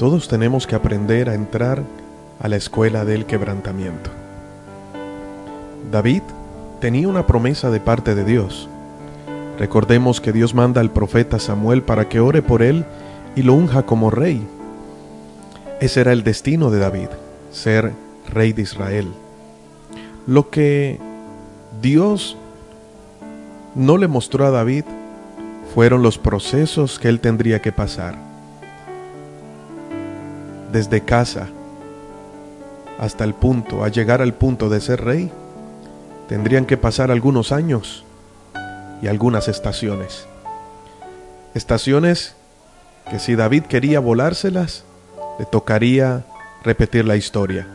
Todos tenemos que aprender a entrar a la escuela del quebrantamiento. David tenía una promesa de parte de Dios. Recordemos que Dios manda al profeta Samuel para que ore por él y lo unja como rey. Ese era el destino de David, ser rey de Israel. Lo que Dios no le mostró a David fueron los procesos que él tendría que pasar. Desde casa hasta el punto, a llegar al punto de ser rey, tendrían que pasar algunos años y algunas estaciones. Estaciones que si David quería volárselas, le tocaría repetir la historia.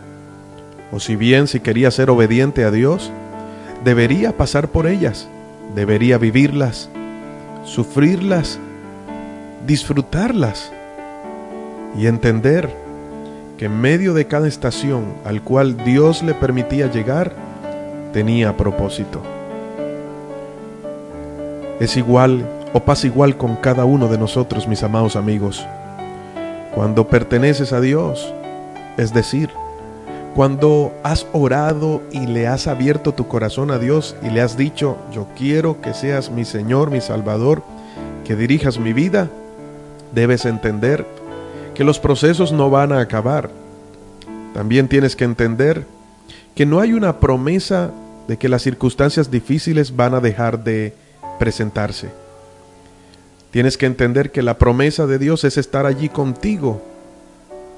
O si bien si quería ser obediente a Dios, debería pasar por ellas, debería vivirlas, sufrirlas, disfrutarlas y entender que en medio de cada estación al cual Dios le permitía llegar, tenía propósito. Es igual o pasa igual con cada uno de nosotros, mis amados amigos. Cuando perteneces a Dios, es decir, cuando has orado y le has abierto tu corazón a Dios y le has dicho, yo quiero que seas mi Señor, mi Salvador, que dirijas mi vida, debes entender que los procesos no van a acabar. También tienes que entender que no hay una promesa de que las circunstancias difíciles van a dejar de presentarse. Tienes que entender que la promesa de Dios es estar allí contigo,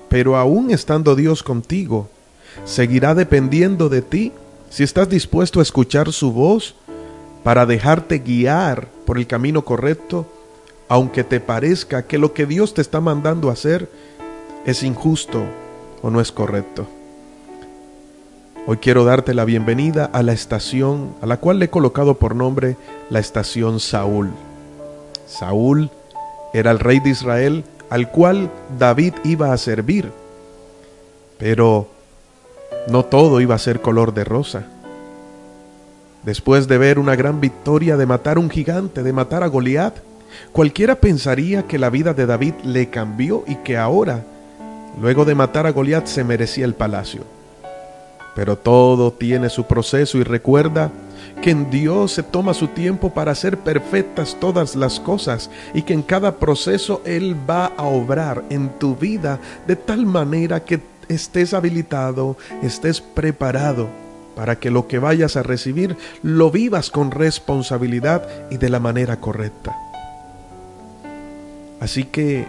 pero aún estando Dios contigo, seguirá dependiendo de ti si estás dispuesto a escuchar su voz para dejarte guiar por el camino correcto, aunque te parezca que lo que Dios te está mandando hacer es injusto o no es correcto. Hoy quiero darte la bienvenida a la estación a la cual le he colocado por nombre la estación Saúl. Saúl era el rey de Israel al cual David iba a servir. Pero no todo iba a ser color de rosa. Después de ver una gran victoria de matar a un gigante, de matar a Goliat, cualquiera pensaría que la vida de David le cambió y que ahora, luego de matar a Goliat, se merecía el palacio. Pero todo tiene su proceso y recuerda que en Dios se toma su tiempo para hacer perfectas todas las cosas y que en cada proceso Él va a obrar en tu vida de tal manera que estés habilitado, estés preparado para que lo que vayas a recibir lo vivas con responsabilidad y de la manera correcta. Así que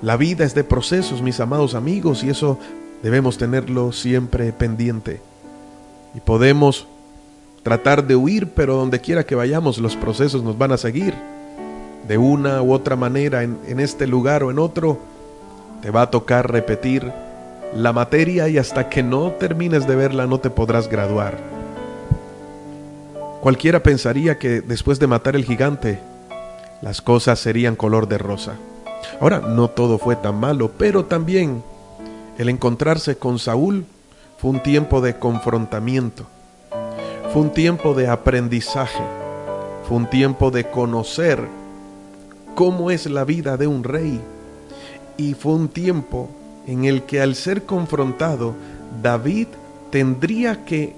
la vida es de procesos, mis amados amigos, y eso debemos tenerlo siempre pendiente. Y podemos tratar de huir, pero donde quiera que vayamos los procesos nos van a seguir. De una u otra manera, en, en este lugar o en otro, te va a tocar repetir la materia y hasta que no termines de verla no te podrás graduar. Cualquiera pensaría que después de matar el gigante, las cosas serían color de rosa. Ahora, no todo fue tan malo, pero también el encontrarse con Saúl fue un tiempo de confrontamiento, fue un tiempo de aprendizaje, fue un tiempo de conocer cómo es la vida de un rey y fue un tiempo en el que al ser confrontado, David tendría que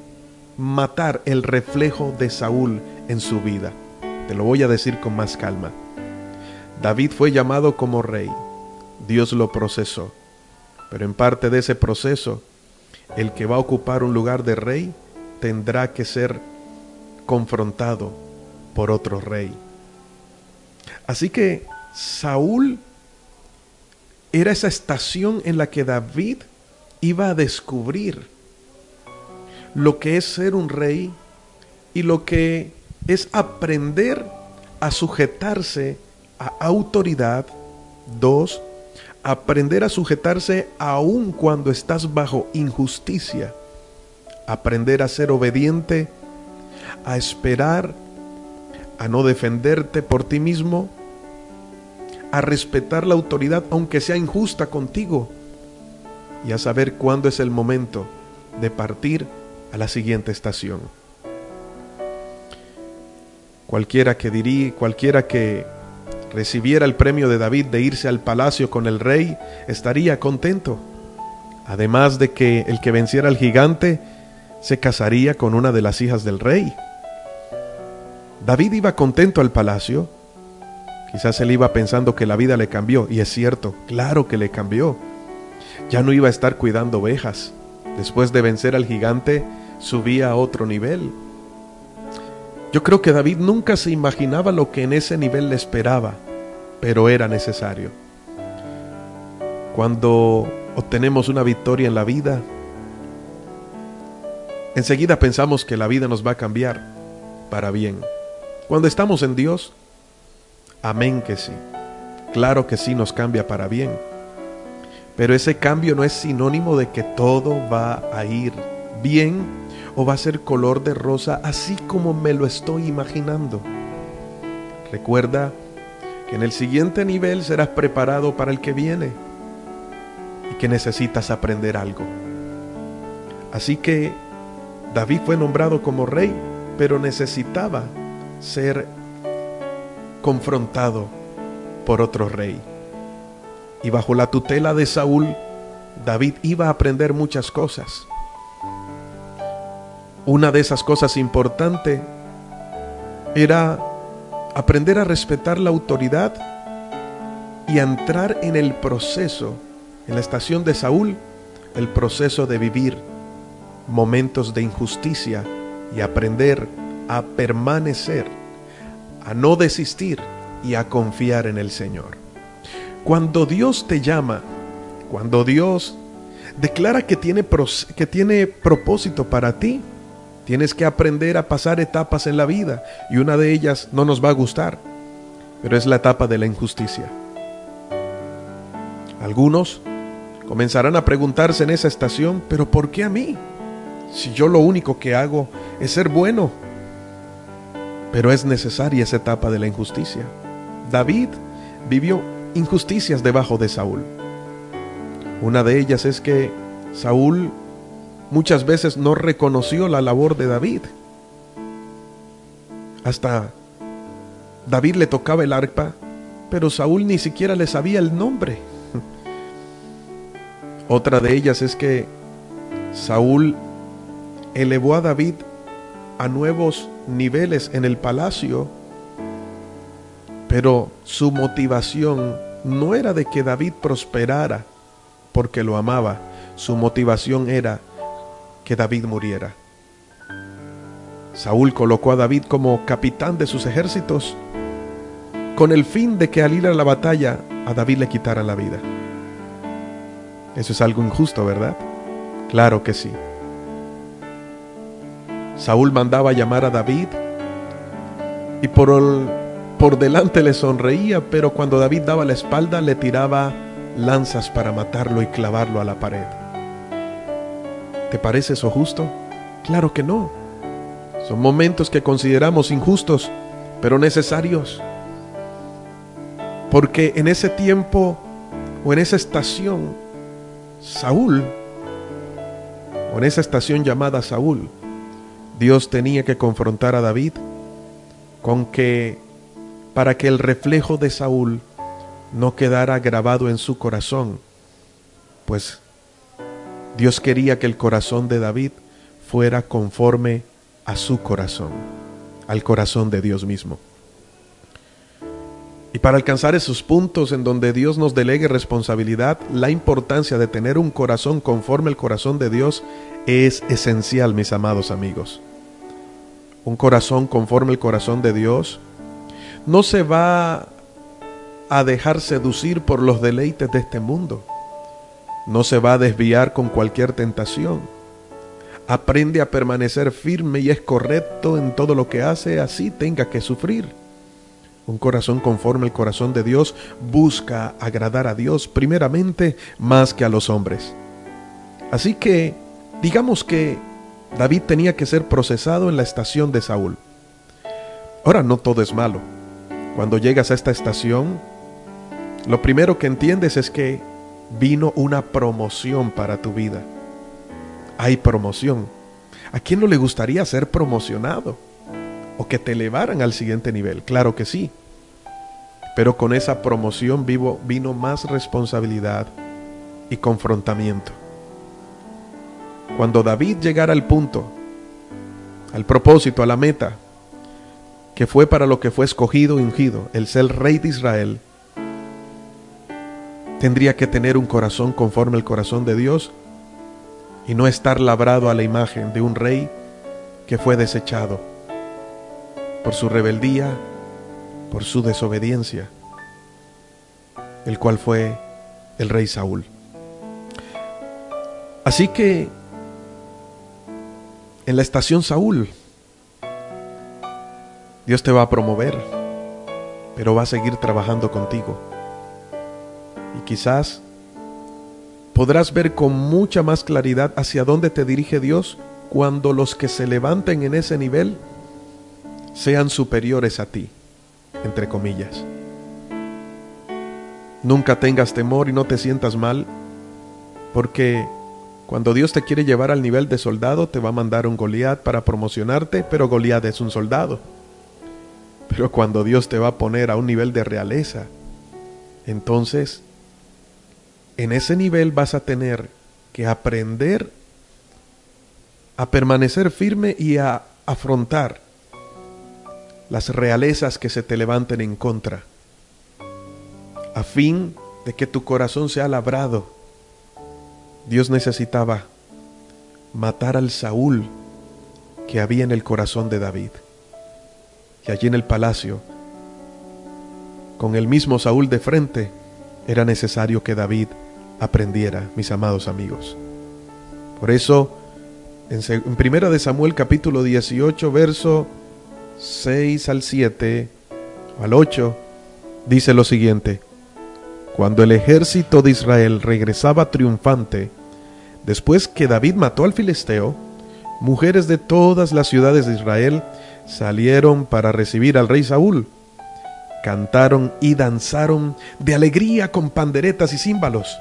matar el reflejo de Saúl en su vida. Te lo voy a decir con más calma. David fue llamado como rey. Dios lo procesó. Pero en parte de ese proceso, el que va a ocupar un lugar de rey tendrá que ser confrontado por otro rey. Así que Saúl era esa estación en la que David iba a descubrir lo que es ser un rey y lo que es aprender a sujetarse a autoridad. Dos, aprender a sujetarse aun cuando estás bajo injusticia. Aprender a ser obediente, a esperar, a no defenderte por ti mismo a respetar la autoridad aunque sea injusta contigo y a saber cuándo es el momento de partir a la siguiente estación. Cualquiera que diría, cualquiera que recibiera el premio de David de irse al palacio con el rey, estaría contento. Además de que el que venciera al gigante se casaría con una de las hijas del rey. David iba contento al palacio. Quizás él iba pensando que la vida le cambió, y es cierto, claro que le cambió. Ya no iba a estar cuidando ovejas. Después de vencer al gigante, subía a otro nivel. Yo creo que David nunca se imaginaba lo que en ese nivel le esperaba, pero era necesario. Cuando obtenemos una victoria en la vida, enseguida pensamos que la vida nos va a cambiar para bien. Cuando estamos en Dios, amén que sí. Claro que sí nos cambia para bien. Pero ese cambio no es sinónimo de que todo va a ir bien o va a ser color de rosa así como me lo estoy imaginando. Recuerda que en el siguiente nivel serás preparado para el que viene y que necesitas aprender algo. Así que David fue nombrado como rey, pero necesitaba ser confrontado por otro rey. Y bajo la tutela de Saúl, David iba a aprender muchas cosas. Una de esas cosas importantes era aprender a respetar la autoridad y a entrar en el proceso, en la estación de Saúl, el proceso de vivir momentos de injusticia y aprender a permanecer, a no desistir y a confiar en el Señor. Cuando Dios te llama, cuando Dios declara que tiene, que tiene propósito para ti, tienes que aprender a pasar etapas en la vida y una de ellas no nos va a gustar, pero es la etapa de la injusticia. Algunos comenzarán a preguntarse en esa estación, pero ¿por qué a mí? Si yo lo único que hago es ser bueno. Pero es necesaria esa etapa de la injusticia. David vivió injusticias debajo de Saúl. Una de ellas es que Saúl muchas veces no reconoció la labor de David. Hasta David le tocaba el arpa, pero Saúl ni siquiera le sabía el nombre. Otra de ellas es que Saúl elevó a David a nuevos niveles en el palacio pero su motivación no era de que David prosperara porque lo amaba, su motivación era que David muriera. Saúl colocó a David como capitán de sus ejércitos con el fin de que al ir a la batalla a David le quitaran la vida. Eso es algo injusto, ¿verdad? Claro que sí. Saúl mandaba llamar a David y por por delante le sonreía, pero cuando David daba la espalda le tiraba lanzas para matarlo y clavarlo a la pared. ¿Te parece eso justo? Claro que no. Son momentos que consideramos injustos, pero necesarios. Porque en ese tiempo o en esa estación, Saúl, o en esa estación llamada Saúl, Dios tenía que confrontar a David con que para que el reflejo de Saúl no quedara grabado en su corazón, pues Dios quería que el corazón de David fuera conforme a su corazón, al corazón de Dios mismo. Y para alcanzar esos puntos en donde Dios nos delegue responsabilidad, la importancia de tener un corazón conforme al corazón de Dios es esencial, mis amados amigos. Un corazón conforme al corazón de Dios no se va a dejar seducir por los deleites de este mundo. No se va a desviar con cualquier tentación. Aprende a permanecer firme y es correcto en todo lo que hace, así tenga que sufrir. Un corazón conforme al corazón de Dios busca agradar a Dios primeramente más que a los hombres. Así que digamos que David tenía que ser procesado en la estación de Saúl. Ahora no todo es malo. Cuando llegas a esta estación, lo primero que entiendes es que vino una promoción para tu vida. Hay promoción. ¿A quién no le gustaría ser promocionado? O que te elevaran al siguiente nivel. Claro que sí. Pero con esa promoción vivo, vino más responsabilidad y confrontamiento. Cuando David llegara al punto, al propósito, a la meta, que fue para lo que fue escogido y ungido, el ser rey de Israel, tendría que tener un corazón conforme al corazón de Dios y no estar labrado a la imagen de un rey que fue desechado por su rebeldía, por su desobediencia, el cual fue el rey Saúl. Así que en la estación Saúl, Dios te va a promover, pero va a seguir trabajando contigo. Y quizás podrás ver con mucha más claridad hacia dónde te dirige Dios cuando los que se levanten en ese nivel sean superiores a ti, entre comillas. Nunca tengas temor y no te sientas mal, porque cuando Dios te quiere llevar al nivel de soldado, te va a mandar un Goliat para promocionarte, pero Goliat es un soldado. Pero cuando Dios te va a poner a un nivel de realeza, entonces en ese nivel vas a tener que aprender a permanecer firme y a afrontar las realezas que se te levanten en contra, a fin de que tu corazón sea labrado. Dios necesitaba matar al Saúl que había en el corazón de David. Y allí en el palacio, con el mismo Saúl de frente, era necesario que David aprendiera, mis amados amigos. Por eso, en, Primera de Samuel capítulo 18, verso 6 al 7 al 8, dice lo siguiente. Cuando el ejército de Israel regresaba triunfante, después que David mató al filisteo, mujeres de todas las ciudades de Israel salieron para recibir al rey Saúl. Cantaron y danzaron de alegría con panderetas y címbalos.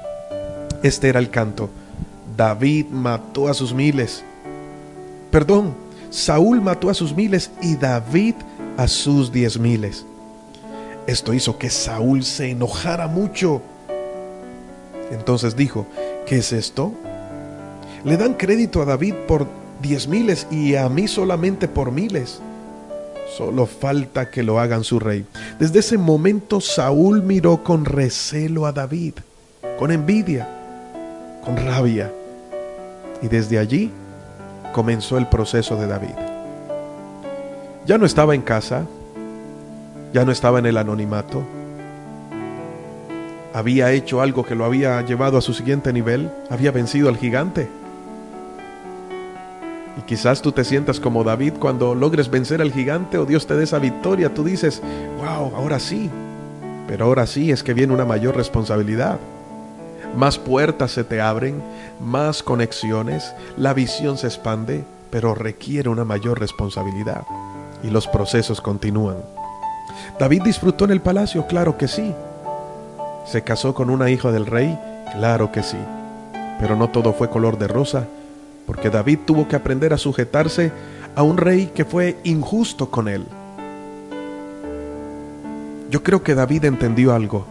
Este era el canto. David mató a sus miles. Perdón, Saúl mató a sus miles y David a sus diez miles. Esto hizo que Saúl se enojara mucho. Entonces dijo, ¿qué es esto? Le dan crédito a David por diez miles y a mí solamente por miles. Solo falta que lo hagan su rey. Desde ese momento Saúl miró con recelo a David, con envidia con rabia. Y desde allí comenzó el proceso de David. Ya no estaba en casa, ya no estaba en el anonimato, había hecho algo que lo había llevado a su siguiente nivel, había vencido al gigante. Y quizás tú te sientas como David cuando logres vencer al gigante o Dios te dé esa victoria, tú dices, wow, ahora sí, pero ahora sí es que viene una mayor responsabilidad más puertas se te abren, más conexiones, la visión se expande, pero requiere una mayor responsabilidad y los procesos continúan. David disfrutó en el palacio, claro que sí. Se casó con una hija del rey, claro que sí. Pero no todo fue color de rosa, porque David tuvo que aprender a sujetarse a un rey que fue injusto con él. Yo creo que David entendió algo.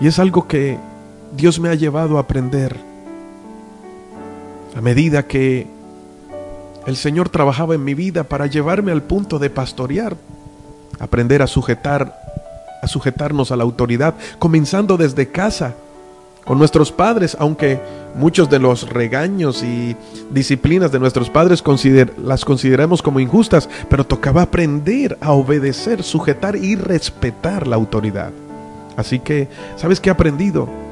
Y es algo que Dios me ha llevado a aprender. A medida que el Señor trabajaba en mi vida para llevarme al punto de pastorear, aprender a sujetar, a sujetarnos a la autoridad, comenzando desde casa, con nuestros padres, aunque muchos de los regaños y disciplinas de nuestros padres las consideramos como injustas, pero tocaba aprender a obedecer, sujetar y respetar la autoridad. Así que, ¿sabes qué he aprendido?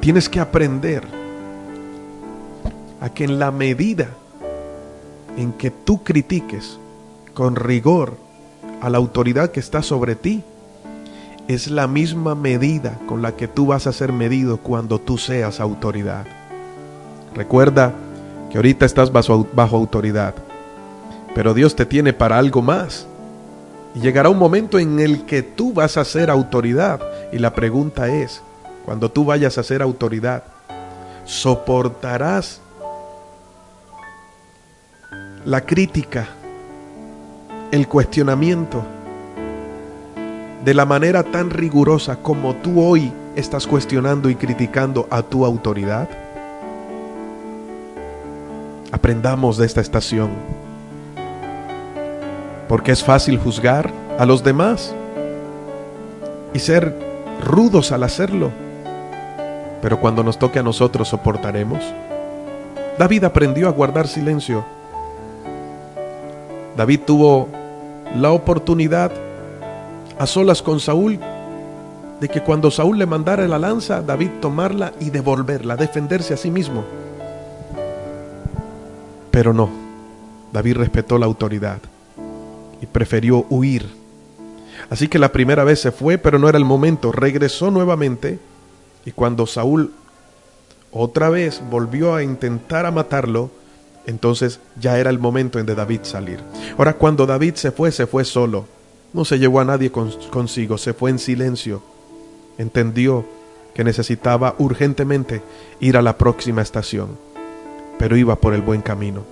Tienes que aprender a que en la medida en que tú critiques con rigor a la autoridad que está sobre ti, es la misma medida con la que tú vas a ser medido cuando tú seas autoridad. Recuerda que ahorita estás bajo, autoridad, pero Dios te tiene para algo más. Y llegará un momento en el que tú vas a ser autoridad. Y la pregunta es, cuando tú vayas a ser autoridad, soportarás la crítica, el cuestionamiento de la manera tan rigurosa como tú hoy estás cuestionando y criticando a tu autoridad? Aprendamos de esta estación, porque es fácil juzgar a los demás y ser rudos al hacerlo, pero cuando nos toque a nosotros soportaremos. David aprendió a guardar silencio. David tuvo la oportunidad a solas con Saúl de que cuando Saúl le mandara la lanza, David tomarla y devolverla, defenderse a sí mismo. Pero no, David respetó la autoridad y prefirió huir. Así que la primera vez se fue, pero no era el momento. Regresó nuevamente y cuando Saúl otra vez volvió a intentar matarlo, entonces ya era el momento en de David salir. Ahora cuando David se fue, se fue solo. No se llevó a nadie consigo, se fue en silencio. Entendió que necesitaba urgentemente ir a la próxima estación, pero iba por el buen camino.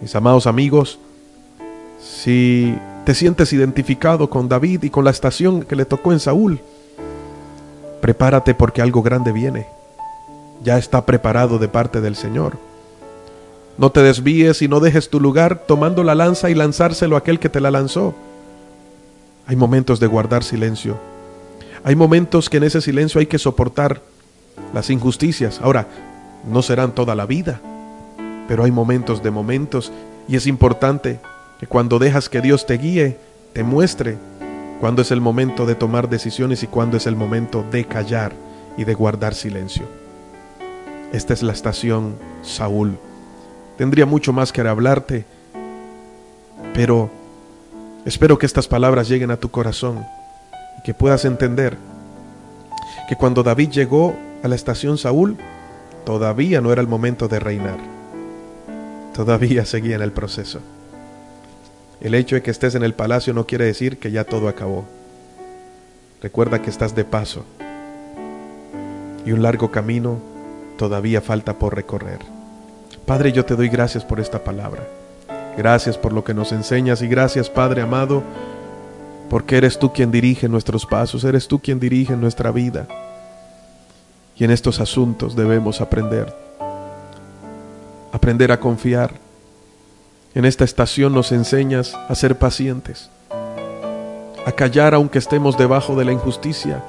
Mis amados amigos, si te sientes identificado con David y con la estación que le tocó en Saúl, prepárate porque algo grande viene. Ya está preparado de parte del Señor. No te desvíes y no dejes tu lugar tomando la lanza y lanzárselo a aquel que te la lanzó. Hay momentos de guardar silencio. Hay momentos que en ese silencio hay que soportar las injusticias. Ahora, no serán toda la vida, pero hay momentos de momentos y es importante que cuando dejas que Dios te guíe, te muestre cuándo es el momento de tomar decisiones y cuándo es el momento de callar y de guardar silencio. Esta es la estación Saúl. Tendría mucho más que hablarte, pero Espero que estas palabras lleguen a tu corazón y que puedas entender que cuando David llegó a la estación Saúl, todavía no era el momento de reinar. Todavía seguía en el proceso. El hecho de que estés en el palacio no quiere decir que ya todo acabó. Recuerda que estás de paso y un largo camino todavía falta por recorrer. Padre, yo te doy gracias por esta palabra. Gracias por lo que nos enseñas y gracias Padre amado, porque eres tú quien dirige nuestros pasos, eres tú quien dirige nuestra vida. Y en estos asuntos debemos aprender, aprender a confiar. En esta estación nos enseñas a ser pacientes, a callar aunque estemos debajo de la injusticia,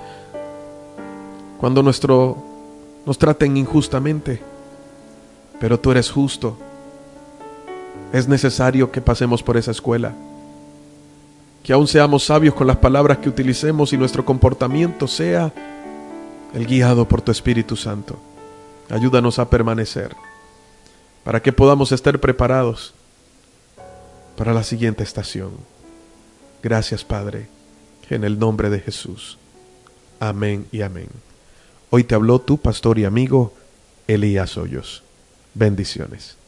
cuando nuestro nos traten injustamente, pero tú eres justo es necesario que pasemos por esa escuela. Que aún seamos sabios con las palabras que utilicemos y nuestro comportamiento sea el guiado por tu Espíritu Santo. Ayúdanos a permanecer para que podamos estar preparados para la siguiente estación. Gracias Padre, en el nombre de Jesús. Amén y amén. Hoy te habló tu pastor y amigo Elías Hoyos. Bendiciones.